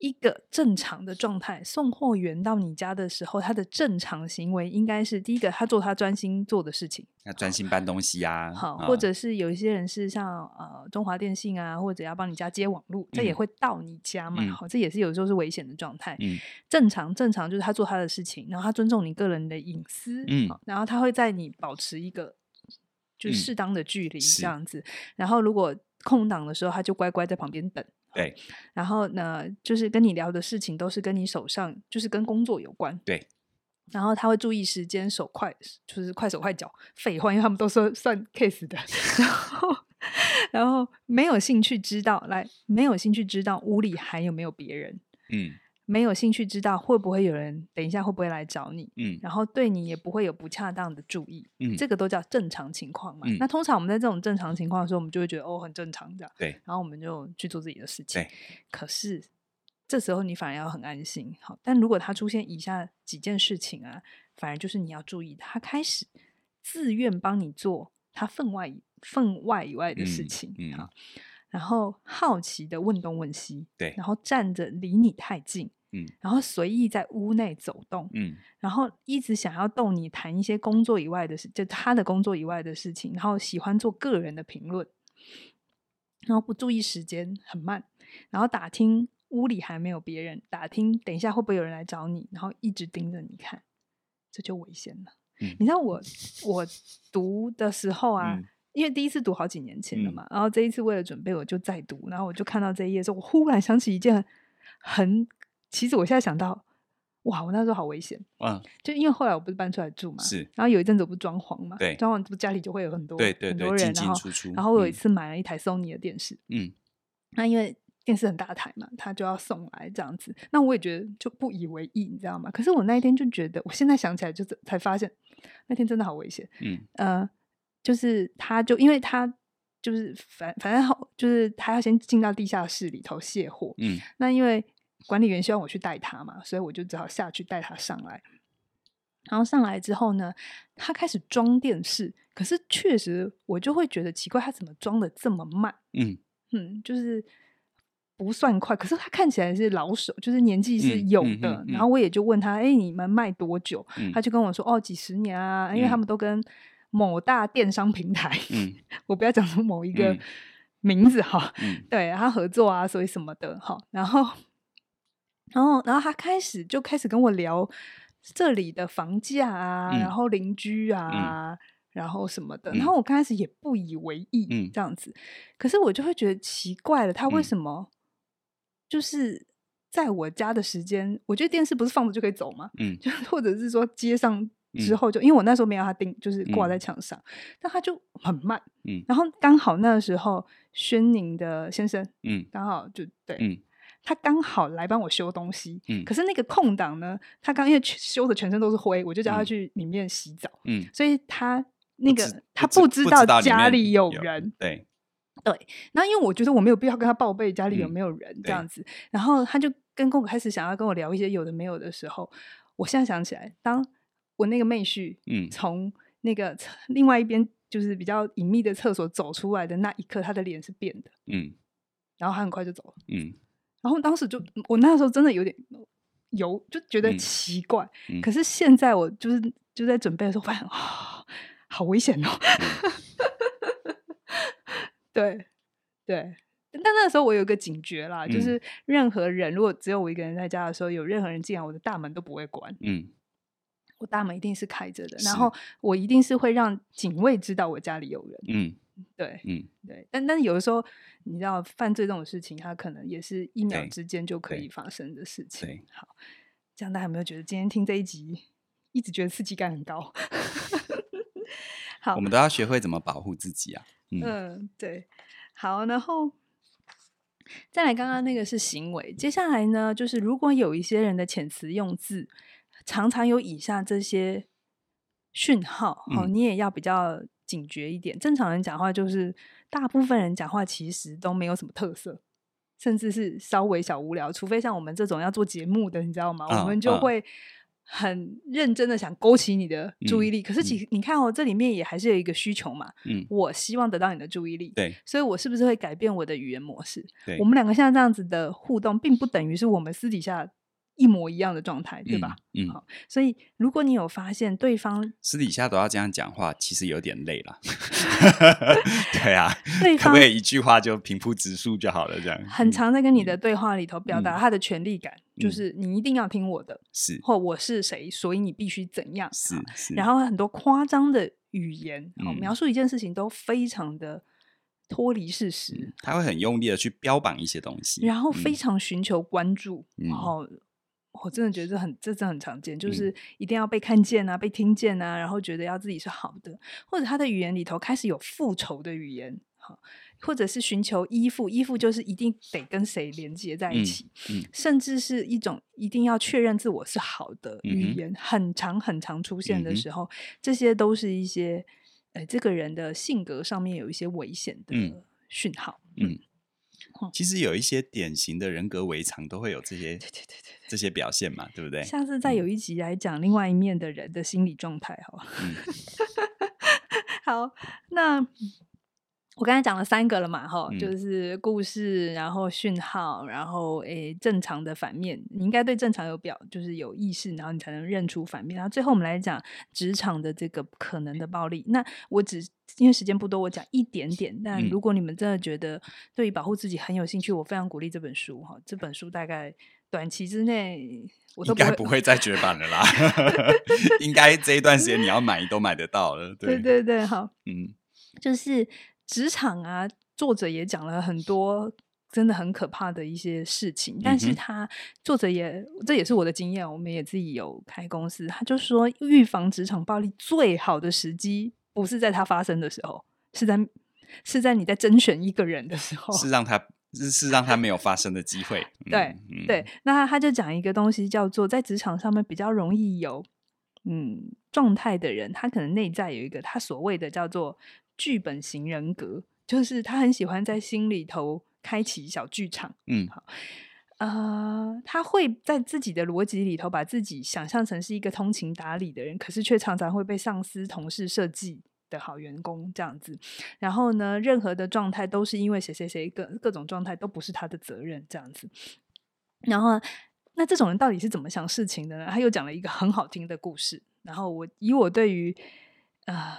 一个正常的状态，送货员到你家的时候，他的正常行为应该是第一个，他做他专心做的事情，要专心搬东西呀、啊。好，或者是有一些人是像呃中华电信啊，或者要帮你家接网络，这也会到你家嘛。好、嗯，这也是有时候是危险的状态。嗯，正常正常就是他做他的事情，然后他尊重你个人的隐私。嗯，然后他会在你保持一个就适当的距离这样子。嗯、然后如果空档的时候，他就乖乖在旁边等。对，然后呢，就是跟你聊的事情都是跟你手上，就是跟工作有关。对，然后他会注意时间，手快，就是快手快脚。废话，因为他们都是算 case 的。然后，然后没有兴趣知道，来，没有兴趣知道屋里还有没有别人。嗯。没有兴趣知道会不会有人等一下会不会来找你，嗯，然后对你也不会有不恰当的注意，嗯，这个都叫正常情况嘛。嗯，那通常我们在这种正常情况的时候，我们就会觉得哦，很正常这样，对，然后我们就去做自己的事情。对，可是这时候你反而要很安心。好，但如果他出现以下几件事情啊，反而就是你要注意，他开始自愿帮你做他分外分外以外的事情，嗯，好，然后好奇的问东问西，对，然后站着离你太近。嗯，然后随意在屋内走动，嗯，然后一直想要逗你谈一些工作以外的事，就他的工作以外的事情，然后喜欢做个人的评论，然后不注意时间，很慢，然后打听屋里还没有别人，打听等一下会不会有人来找你，然后一直盯着你看，这就危险了。嗯，你知道我我读的时候啊，嗯，因为第一次读好几年前了嘛，嗯，然后这一次为了准备，我就再读，然后我就看到这一页的时候，我忽然想起一件很。其实我现在想到，哇，我那时候好危险。嗯，就因为后来我不是搬出来住嘛，是。然后有一阵子我不是装潢嘛，对，装潢不家里就会有很多对对对很多人，进进出出，然后然后我有一次买了一台 Sony 的电视，嗯，那因为电视很大台嘛，他就要送来这样子，那我也觉得就不以为意，你知道吗？可是我那一天就觉得，我现在想起来就是才发现那天真的好危险。嗯，呃，就是他就因为他就是反反正好，就是他要先进到地下室里头卸货，嗯，那因为。管理员希望我去带他嘛，所以我就只好下去带他上来。然后上来之后呢，他开始装电视，可是确实我就会觉得奇怪，他怎么装的这么慢？嗯嗯，就是不算快，可是他看起来是老手，就是年纪是有的。嗯嗯嗯嗯、然后我也就问他：“哎、欸，你们卖多久？”嗯、他就跟我说：“哦，几十年啊，因为他们都跟某大电商平台，嗯、我不要讲出某一个名字哈，嗯、对，他合作啊，所以什么的哈，然后。”然后，然后他开始就开始跟我聊这里的房价啊，嗯、然后邻居啊，嗯、然后什么的。然后我刚开始也不以为意，嗯、这样子。可是我就会觉得奇怪了，他为什么就是在我家的时间？嗯、我觉得电视不是放着就可以走吗？嗯，就或者是说接上之后就，因为我那时候没有他钉，就是挂在墙上，嗯、但他就很慢。嗯，然后刚好那个时候，宣宁的先生，嗯，刚好就对，嗯。他刚好来帮我修东西，嗯，可是那个空档呢，他刚因为修的全身都是灰，我就叫他去里面洗澡，嗯，所以他那个不他不知道家里有人，有对。对，然后因为我觉得我没有必要跟他报备家里有没有人这样子，嗯、然后他就跟跟我开始想要跟我聊一些有的没有的时候，我现在想起来，当我那个妹婿，嗯，从那个另外一边就是比较隐秘的厕所走出来的那一刻，他的脸是变的，嗯，然后他很快就走了，嗯。然后当时就我那时候真的有点有就觉得奇怪，可是现在我就是就在准备的时候发现啊、哦，好危险哦！嗯、对对，但那个时候我有一个警觉啦，嗯、就是任何人如果只有我一个人在家的时候，有任何人进来，我的大门都不会关，嗯，我大门一定是开着的，然后我一定是会让警卫知道我家里有人，嗯。对，嗯，对，但但是有的时候，你知道犯罪这种事情，它可能也是一秒之间就可以发生的事情。对，好，这样大家有没有觉得今天听这一集，一直觉得刺激感很高？好，我们都要学会怎么保护自己啊。嗯，嗯，对，好，然后再来，刚刚那个是行为，接下来呢，就是如果有一些人的遣词用字，常常有以下这些讯号，哦，你也要比较。警觉一点，正常人讲话就是，大部分人讲话其实都没有什么特色，甚至是稍微小无聊，除非像我们这种要做节目的，你知道吗？Oh, 我们就会很认真的想勾起你的注意力，嗯、可是其实你看哦，这里面也还是有一个需求嘛。嗯，我希望得到你的注意力，对，所以我是不是会改变我的语言模式？对，我们两个现在这样子的互动，并不等于是我们私底下。一模一样的状态，对吧？嗯，好，所以如果你有发现对方私底下都要这样讲话，其实有点累了。对啊，对方可不可以一句话就平铺直述就好了？这样很常在跟你的对话里头表达他的权利感，嗯、就是你一定要听我的，是或我是谁，所以你必须怎样？是是。然后很多夸张的语言，嗯、描述一件事情都非常的脱离事实、嗯。他会很用力的去标榜一些东西，然后非常寻求关注，嗯、然后。我真的觉得这很，这真的很常见，就是一定要被看见啊，嗯、被听见啊，然后觉得要自己是好的，或者他的语言里头开始有复仇的语言，或者是寻求依附，依附就是一定得跟谁连接在一起，嗯。嗯、甚至是一种一定要确认自我是好的语言，嗯、很长很长出现的时候，嗯、这些都是一些呃，这个人的性格上面有一些危险的讯号，嗯。嗯。其实有一些典型的人格违常都会有这些，对对对对，这些表现嘛，对不对？下次再有一集来讲另外一面的人的心理状态，好？嗯、好，那。我刚才讲了三个了嘛，哈，嗯、就是故事，然后讯号，然后诶正常的反面，你应该对正常有表，就是有意识，然后你才能认出反面。然后最后我们来讲职场的这个可能的暴力。那我只因为时间不多，我讲一点点。但如果你们真的觉得对于保护自己很有兴趣，我非常鼓励这本书哈。这本书大概短期之内我都应该不会再绝版了啦。应该这一段时间你要买都买得到了。对对对对，好，嗯，就是。职场啊，作者也讲了很多真的很可怕的一些事情，但是他作者也这也是我的经验，我们也自己有开公司，他就说预防职场暴力最好的时机不是在它发生的时候，是在是在你在甄选一个人的时候，是让他是让他没有发生的机会。对、嗯、对，那他他就讲一个东西叫做在职场上面比较容易有嗯状态的人，他可能内在有一个他所谓的叫做。剧本型人格就是他很喜欢在心里头开启小剧场，嗯，好，呃，他会在自己的逻辑里头把自己想象成是一个通情达理的人，可是却常常会被上司、同事设计的好员工这样子。然后呢，任何的状态都是因为谁谁谁各各种状态都不是他的责任这样子。然后，那这种人到底是怎么想事情的呢？他又讲了一个很好听的故事。然后我以我对于。呃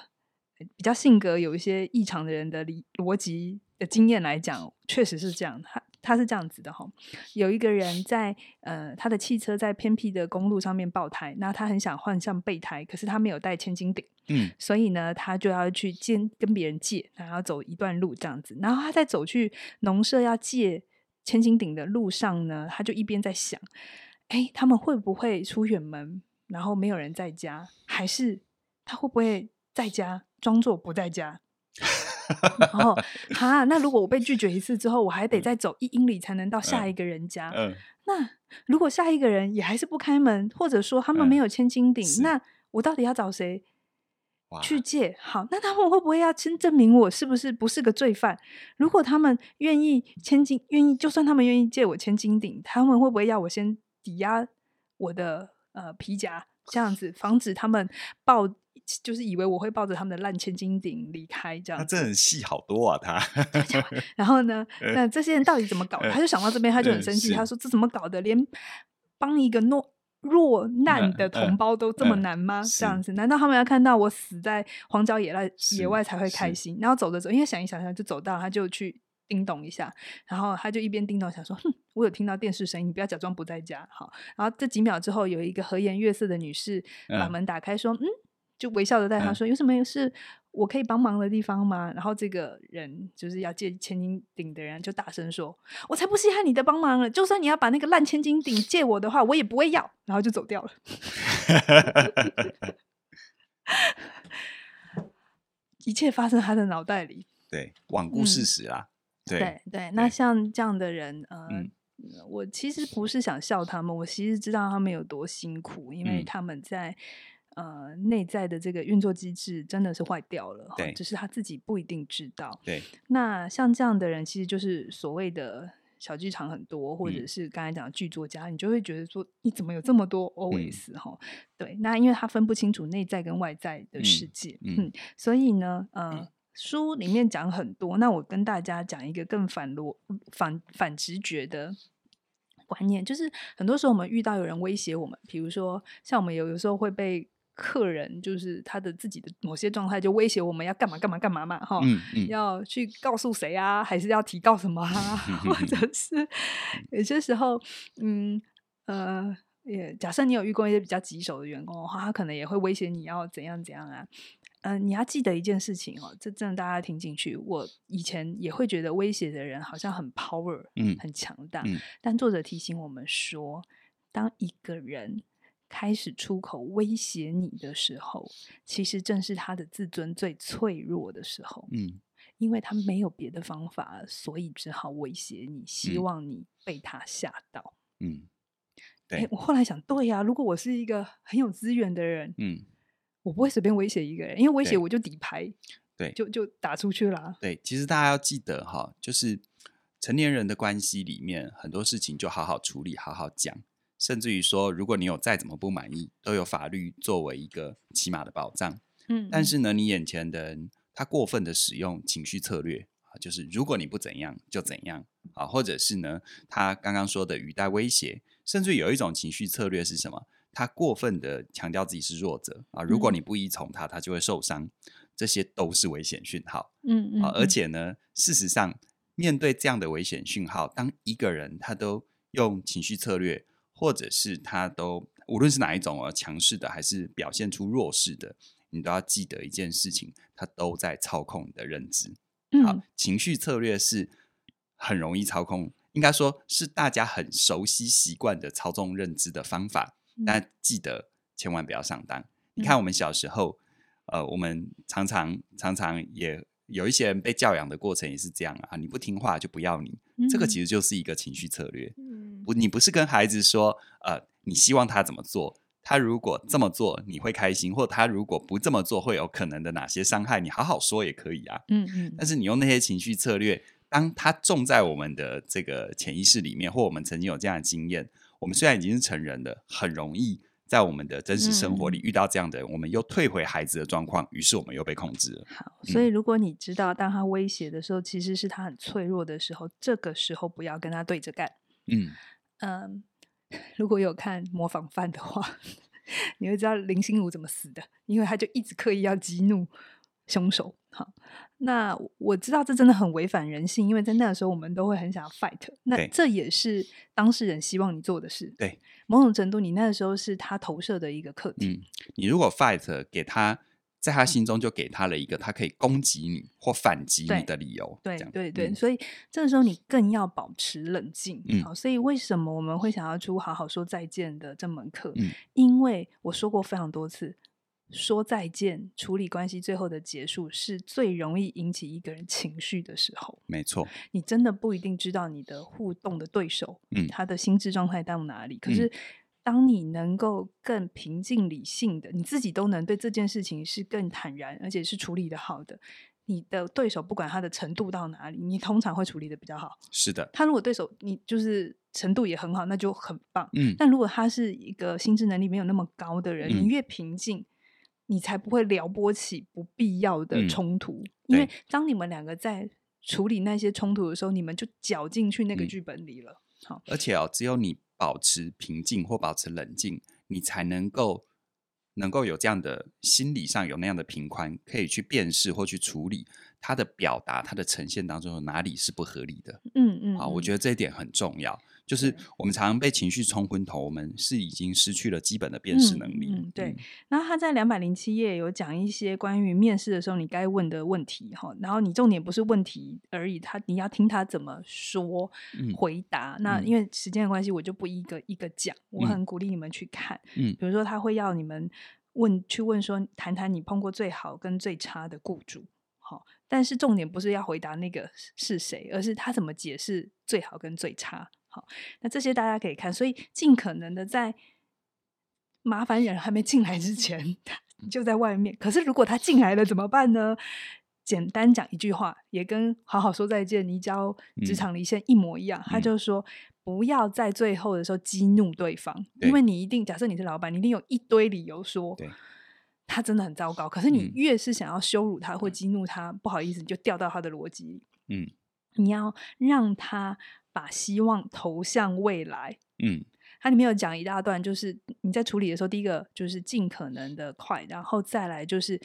比较性格有一些异常的人的理逻辑的经验来讲，确实是这样。他他是这样子的哈，有一个人在呃他的汽车在偏僻的公路上面爆胎，那他很想换上备胎，可是他没有带千斤顶，嗯，所以呢他就要去借跟别人借，然后走一段路这样子。然后他在走去农舍要借千斤顶的路上呢，他就一边在想，哎，他们会不会出远门，然后没有人在家，还是他会不会在家？装作不在家，然后哈，那如果我被拒绝一次之后，我还得再走一英里才能到下一个人家。嗯，嗯，那如果下一个人也还是不开门，或者说他们没有千斤顶，嗯、那我到底要找谁去借？好，那他们会不会要先证明我是不是不是个罪犯？如果他们愿意千金，愿意就算他们愿意借我千斤顶，他们会不会要我先抵押我的呃皮夹，这样子防止他们抱？就是以为我会抱着他们的烂千斤顶离开，这样。他真的很戏好多啊，他。然后呢，那这些人到底怎么搞的？他就想到这边，他就很生气。他说：“这怎么搞的？连帮一个弱弱难的同胞都这么难吗？这样子，难道他们要看到我死在荒郊野外野外才会开心？然后走着走，因为想一想想就走到，他就去叮咚一下，然后他就一边叮咚想说：‘哼，我有听到电视声音，你不要假装不在家。’好，然后这几秒之后，有一个和颜悦色的女士把门打开，说：‘嗯。’就微笑的对他说：“嗯、有什么是我可以帮忙的地方吗？”然后这个人就是要借千斤顶的人就大声说：“我才不稀罕你的帮忙了！就算你要把那个烂千斤顶借我的话，我也不会要。”然后就走掉了。一切发生在他的脑袋里，对，罔顾事实啦。嗯、对对，对，那像这样的人，呃，嗯、我其实不是想笑他们，我其实知道他们有多辛苦，因为他们在。呃，内在的这个运作机制真的是坏掉了，对，只是他自己不一定知道。对，那像这样的人，其实就是所谓的小剧场很多，或者是刚才讲的剧作家，嗯、你就会觉得说，你怎么有这么多 OS 哈、嗯？对，那因为他分不清楚内在跟外在的世界，嗯，嗯，所以呢，呃，嗯、书里面讲很多，那我跟大家讲一个更反逻反反直觉的观念，就是很多时候我们遇到有人威胁我们，比如说像我们有有时候会被。客人就是他的自己的某些状态，就威胁我们要干嘛干嘛干嘛嘛，哈、嗯嗯，要去告诉谁啊，还是要提告什么啊？或者是有些时候，嗯呃，也假设你有遇过一些比较棘手的员工的话，他可能也会威胁你要怎样怎样啊。嗯、呃，你要记得一件事情哦，这真的大家听进去。我以前也会觉得威胁的人好像很 power，嗯，很强大、嗯。但作者提醒我们说，当一个人开始出口威胁你的时候，其实正是他的自尊最脆弱的时候。嗯，因为他没有别的方法，所以只好威胁你，希望你被他吓到。嗯，对。欸，我后来想，对呀，如果我是一个很有资源的人，嗯，我不会随便威胁一个人，因为威胁我就底牌，对，就就打出去了。对，其实大家要记得哈，就是成年人的关系里面，很多事情就好好处理，好好讲。甚至于说，如果你有再怎么不满意，都有法律作为一个起码的保障。嗯，但是呢，你眼前的人他过分的使用情绪策略啊，就是如果你不怎样就怎样啊，或者是呢，他刚刚说的语带威胁，甚至有一种情绪策略是什么？他过分的强调自己是弱者啊，如果你不依从他，他就会受伤。这些都是危险讯号。嗯嗯，而且呢，事实上，面对这样的危险讯号，当一个人他都用情绪策略。或者是他都无论是哪一种哦，强势的还是表现出弱势的，你都要记得一件事情，他都在操控你的认知。嗯，好，情绪策略是很容易操控，应该说是大家很熟悉习惯的操纵认知的方法。但记得千万不要上当。你看我们小时候，呃，我们常常常常也有一些人被教养的过程也是这样啊，你不听话就不要你，这个其实就是一个情绪策略。不，你不是跟孩子说，呃，你希望他怎么做？他如果这么做，你会开心；或他如果不这么做，会有可能的哪些伤害？你好好说也可以啊。嗯嗯。但是你用那些情绪策略，当他种在我们的这个潜意识里面，或我们曾经有这样的经验，我们虽然已经是成人了，很容易在我们的真实生活里遇到这样的人，嗯、我们又退回孩子的状况，于是我们又被控制了。好，所以如果你知道，当他威胁的时候，其实是他很脆弱的时候，这个时候不要跟他对着干。嗯。嗯，如果有看模仿犯的话，你会知道林心如怎么死的，因为他就一直刻意要激怒凶手。好，那我知道这真的很违反人性，因为在那个时候我们都会很想要 fight，那这也是当事人希望你做的事。对，某种程度你那个时候是他投射的一个课题。嗯，你如果 fight 给他。在他心中就给他了一个他可以攻击你或反击你的理由。对对对，所以这个时候你更要保持冷静。嗯，好，所以为什么我们会想要出好好说再见的这门课？嗯，因为我说过非常多次，说再见、处理关系最后的结束是最容易引起一个人情绪的时候。没错，你真的不一定知道你的互动的对手，嗯，他的心智状态到哪里，可是。嗯当你能够更平静理性的，你自己都能对这件事情是更坦然，而且是处理的好的，你的对手不管他的程度到哪里，你通常会处理的比较好。是的，他如果对手你就是程度也很好，那就很棒。嗯，但如果他是一个心智能力没有那么高的人，嗯、你越平静，你才不会撩拨起不必要的冲突、嗯。因为当你们两个在处理那些冲突的时候，你们就搅进去那个剧本里了。嗯、好，而且哦，只有你。保持平静或保持冷静，你才能够能够有这样的心理上有那样的平宽，可以去辨识或去处理他的表达、他的呈现当中有哪里是不合理的。嗯嗯，好，我觉得这一点很重要。就是我们常常被情绪冲昏头，我们是已经失去了基本的辨识能力。嗯，嗯对。那、嗯、他在两百零七页有讲一些关于面试的时候你该问的问题哈，然后你重点不是问题而已，他你要听他怎么说回答。嗯、那因为时间的关系，我就不一个一个讲。我很鼓励你们去看。嗯，比如说他会要你们问去问说，谈谈你碰过最好跟最差的雇主。好，但是重点不是要回答那个是谁，而是他怎么解释最好跟最差。好，那这些大家可以看，所以尽可能的在麻烦人还没进来之前，就在外面。可是如果他进来了怎么办呢？简单讲一句话，也跟好好说再见，你教职场离线一模一样。嗯、他就说，不要在最后的时候激怒对方，对因为你一定假设你是老板，你一定有一堆理由说，他真的很糟糕。可是你越是想要羞辱他或激怒他，嗯、不好意思，你就掉到他的逻辑里。嗯，你要让他把希望投向未来。嗯，它里面有讲一大段，就是你在处理的时候，第一个就是尽可能的快，然后再来就是。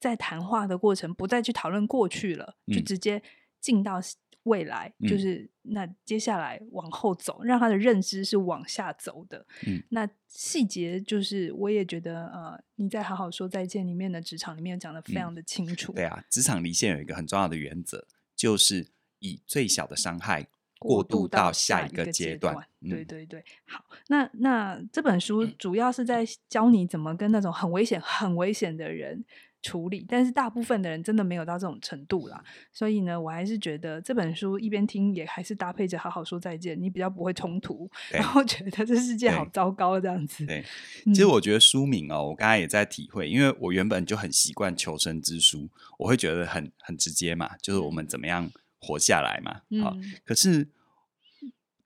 在谈话的过程，不再去讨论过去了，嗯、就直接进到未来，嗯、就是那接下来往后走，让他的认知是往下走的。嗯、那细节就是，我也觉得，呃，你在好好说再见里面的职场里面讲的非常的清楚。嗯、对啊，职场离线有一个很重要的原则，就是以最小的伤害过渡到下一个阶段。嗯、对对对，好，那那这本书主要是在教你怎么跟那种很危险、很危险的人。处理，但是大部分的人真的没有到这种程度啦，所以呢，我还是觉得这本书一边听也还是搭配着好好说再见，你比较不会冲突，然后觉得这世界好糟糕这样子。对，其实我觉得书名哦，我刚才也在体会，因为我原本就很习惯求生之书，我会觉得很很直接嘛，就是我们怎么样活下来嘛。嗯、好，可是。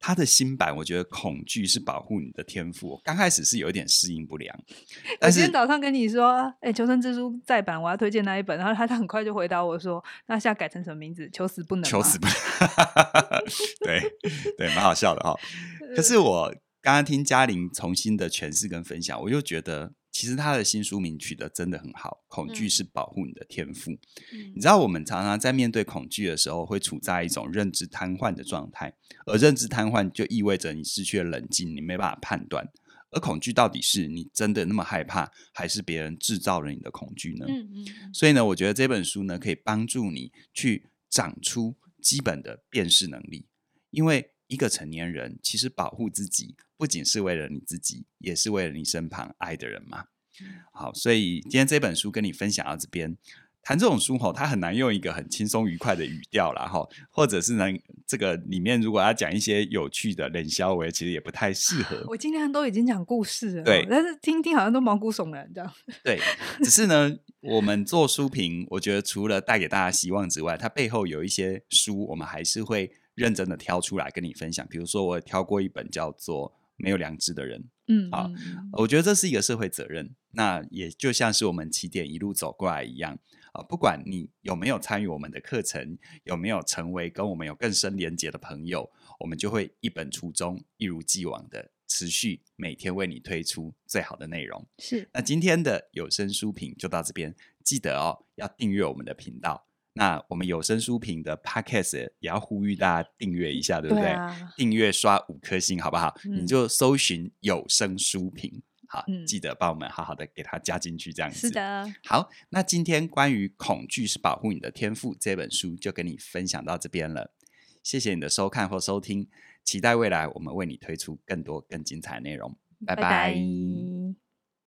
他的新版，我觉得恐惧是保护你的天赋。刚开始是有一点适应不良。我今天早上跟你说，哎、欸，求生之书再版，我要推荐那一本，然后他他很快就回答我说，那现在改成什么名字？求死不能。求死不能。对对，蛮好笑的哈、哦。可是我刚刚听嘉玲重新的诠释跟分享，我又觉得。其实他的新书名取得真的很好，恐惧是保护你的天赋。嗯、你知道，我们常常在面对恐惧的时候，会处在一种认知瘫痪的状态，而认知瘫痪就意味着你失去了冷静，你没办法判断。而恐惧到底是你真的那么害怕，还是别人制造了你的恐惧呢？嗯嗯、所以呢，我觉得这本书呢，可以帮助你去长出基本的辨识能力，因为。一个成年人其实保护自己，不仅是为了你自己，也是为了你身旁爱的人嘛。好，所以今天这本书跟你分享到这边，谈这种书吼，它很难用一个很轻松愉快的语调啦哈，或者是能这个里面如果要讲一些有趣的冷笑话，其实也不太适合。我今天都已经讲故事了，对，但是听听好像都毛骨悚然这样。对，只是呢，我们做书评，我觉得除了带给大家希望之外，它背后有一些书，我们还是会。认真的挑出来跟你分享，比如说我挑过一本叫做《没有良知的人》，嗯，啊，我觉得这是一个社会责任。那也就像是我们起点一路走过来一样啊，不管你有没有参与我们的课程，有没有成为跟我们有更深连结的朋友，我们就会一本初衷，一如既往的持续每天为你推出最好的内容。是，那今天的有声书评就到这边，记得哦，要订阅我们的频道。那我们有声书评的 Podcast 也要呼吁大家订阅一下，对不对？对啊、订阅刷五颗星，好不好？嗯、你就搜寻有声书评，好，嗯、记得帮我们好好的给它加进去，这样子。是的。好，那今天关于恐惧是保护你的天赋这本书就跟你分享到这边了。谢谢你的收看或收听，期待未来我们为你推出更多更精彩的内容。拜拜。拜拜。